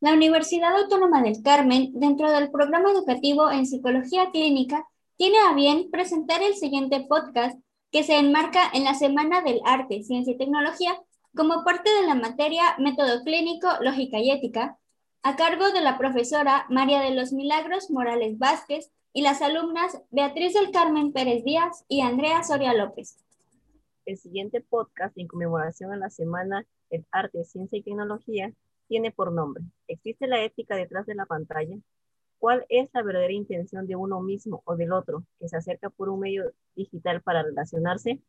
La Universidad Autónoma del Carmen, dentro del programa educativo en Psicología Clínica, tiene a bien presentar el siguiente podcast que se enmarca en la Semana del Arte, Ciencia y Tecnología como parte de la materia Método Clínico, Lógica y Ética, a cargo de la profesora María de los Milagros Morales Vázquez y las alumnas Beatriz del Carmen Pérez Díaz y Andrea Soria López. El siguiente podcast en conmemoración a la Semana del Arte, Ciencia y Tecnología tiene por nombre ¿Existe la ética detrás de la pantalla? ¿Cuál es la verdadera intención de uno mismo o del otro que se acerca por un medio digital para relacionarse?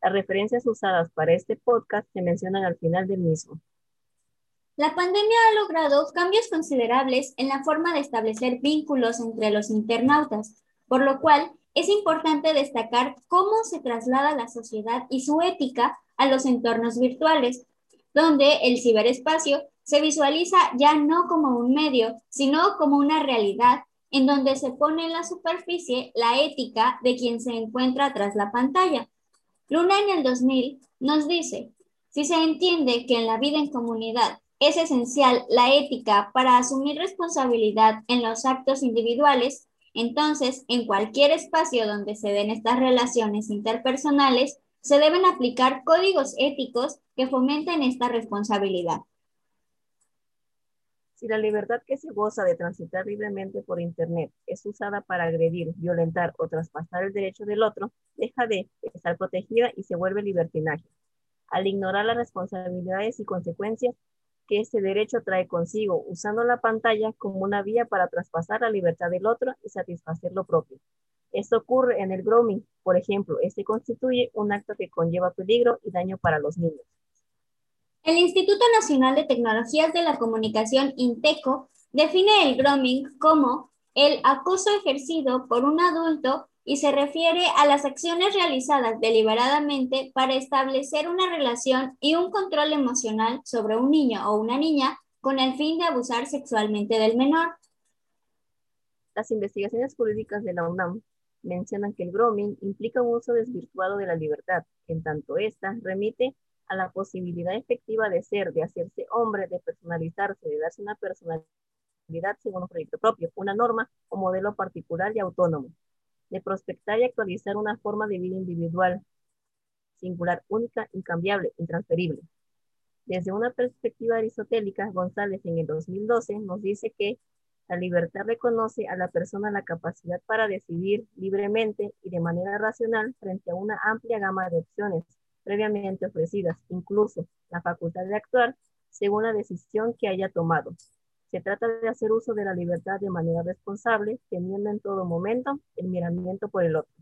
Las referencias usadas para este podcast se mencionan al final del mismo. La pandemia ha logrado cambios considerables en la forma de establecer vínculos entre los internautas, por lo cual es importante destacar cómo se traslada la sociedad y su ética a los entornos virtuales, donde el ciberespacio se visualiza ya no como un medio, sino como una realidad en donde se pone en la superficie la ética de quien se encuentra tras la pantalla. Luna en el 2000 nos dice, si se entiende que en la vida en comunidad es esencial la ética para asumir responsabilidad en los actos individuales, entonces en cualquier espacio donde se den estas relaciones interpersonales, se deben aplicar códigos éticos que fomenten esta responsabilidad. Si la libertad que se goza de transitar libremente por Internet es usada para agredir, violentar o traspasar el derecho del otro, deja de estar protegida y se vuelve libertinaje. Al ignorar las responsabilidades y consecuencias que este derecho trae consigo, usando la pantalla como una vía para traspasar la libertad del otro y satisfacer lo propio. Esto ocurre en el grooming, por ejemplo, este constituye un acto que conlleva peligro y daño para los niños. El Instituto Nacional de Tecnologías de la Comunicación, INTECO, define el grooming como el acoso ejercido por un adulto y se refiere a las acciones realizadas deliberadamente para establecer una relación y un control emocional sobre un niño o una niña con el fin de abusar sexualmente del menor. Las investigaciones jurídicas de la UNAM mencionan que el grooming implica un uso desvirtuado de la libertad, en tanto ésta remite a la posibilidad efectiva de ser, de hacerse hombre, de personalizarse, de darse una personalidad según un proyecto propio, una norma o modelo particular y autónomo, de prospectar y actualizar una forma de vida individual, singular, única, incambiable, intransferible. Desde una perspectiva aristotélica, González en el 2012 nos dice que la libertad reconoce a la persona la capacidad para decidir libremente y de manera racional frente a una amplia gama de opciones, previamente ofrecidas, incluso la facultad de actuar según la decisión que haya tomado. Se trata de hacer uso de la libertad de manera responsable, teniendo en todo momento el miramiento por el otro.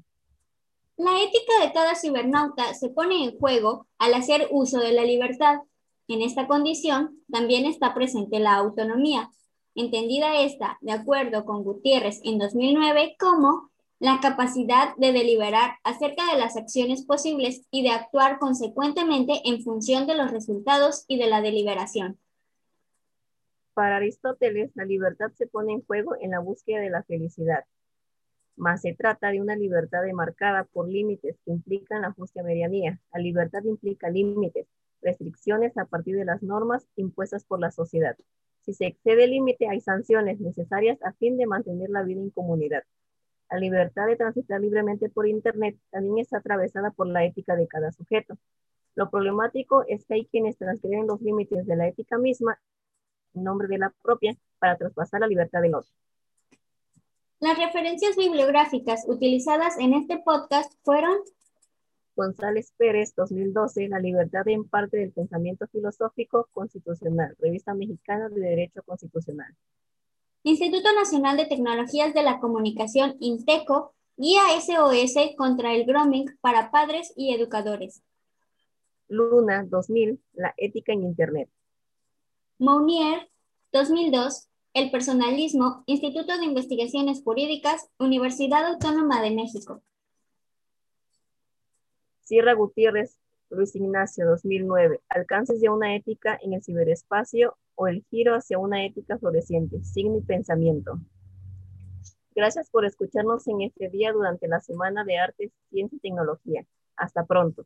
La ética de cada cibernauta se pone en juego al hacer uso de la libertad. En esta condición también está presente la autonomía, entendida esta, de acuerdo con Gutiérrez en 2009, como la capacidad de deliberar acerca de las acciones posibles y de actuar consecuentemente en función de los resultados y de la deliberación. Para Aristóteles, la libertad se pone en juego en la búsqueda de la felicidad, mas se trata de una libertad demarcada por límites que implican la justa medianía. La libertad implica límites, restricciones a partir de las normas impuestas por la sociedad. Si se excede el límite, hay sanciones necesarias a fin de mantener la vida en comunidad. La libertad de transitar libremente por Internet también está atravesada por la ética de cada sujeto. Lo problemático es que hay quienes transgreden los límites de la ética misma en nombre de la propia para traspasar la libertad del otro. Las referencias bibliográficas utilizadas en este podcast fueron González Pérez, 2012, La libertad en parte del pensamiento filosófico constitucional, Revista Mexicana de Derecho Constitucional. Instituto Nacional de Tecnologías de la Comunicación, INTECO, guía SOS contra el grooming para padres y educadores. Luna 2000, la ética en Internet. Mounier 2002, el personalismo, Instituto de Investigaciones Jurídicas, Universidad Autónoma de México. Sierra Gutiérrez, Luis Ignacio 2009, alcances de una ética en el ciberespacio o el giro hacia una ética floreciente, signo y pensamiento. Gracias por escucharnos en este día durante la Semana de Artes, Ciencia y Tecnología. Hasta pronto.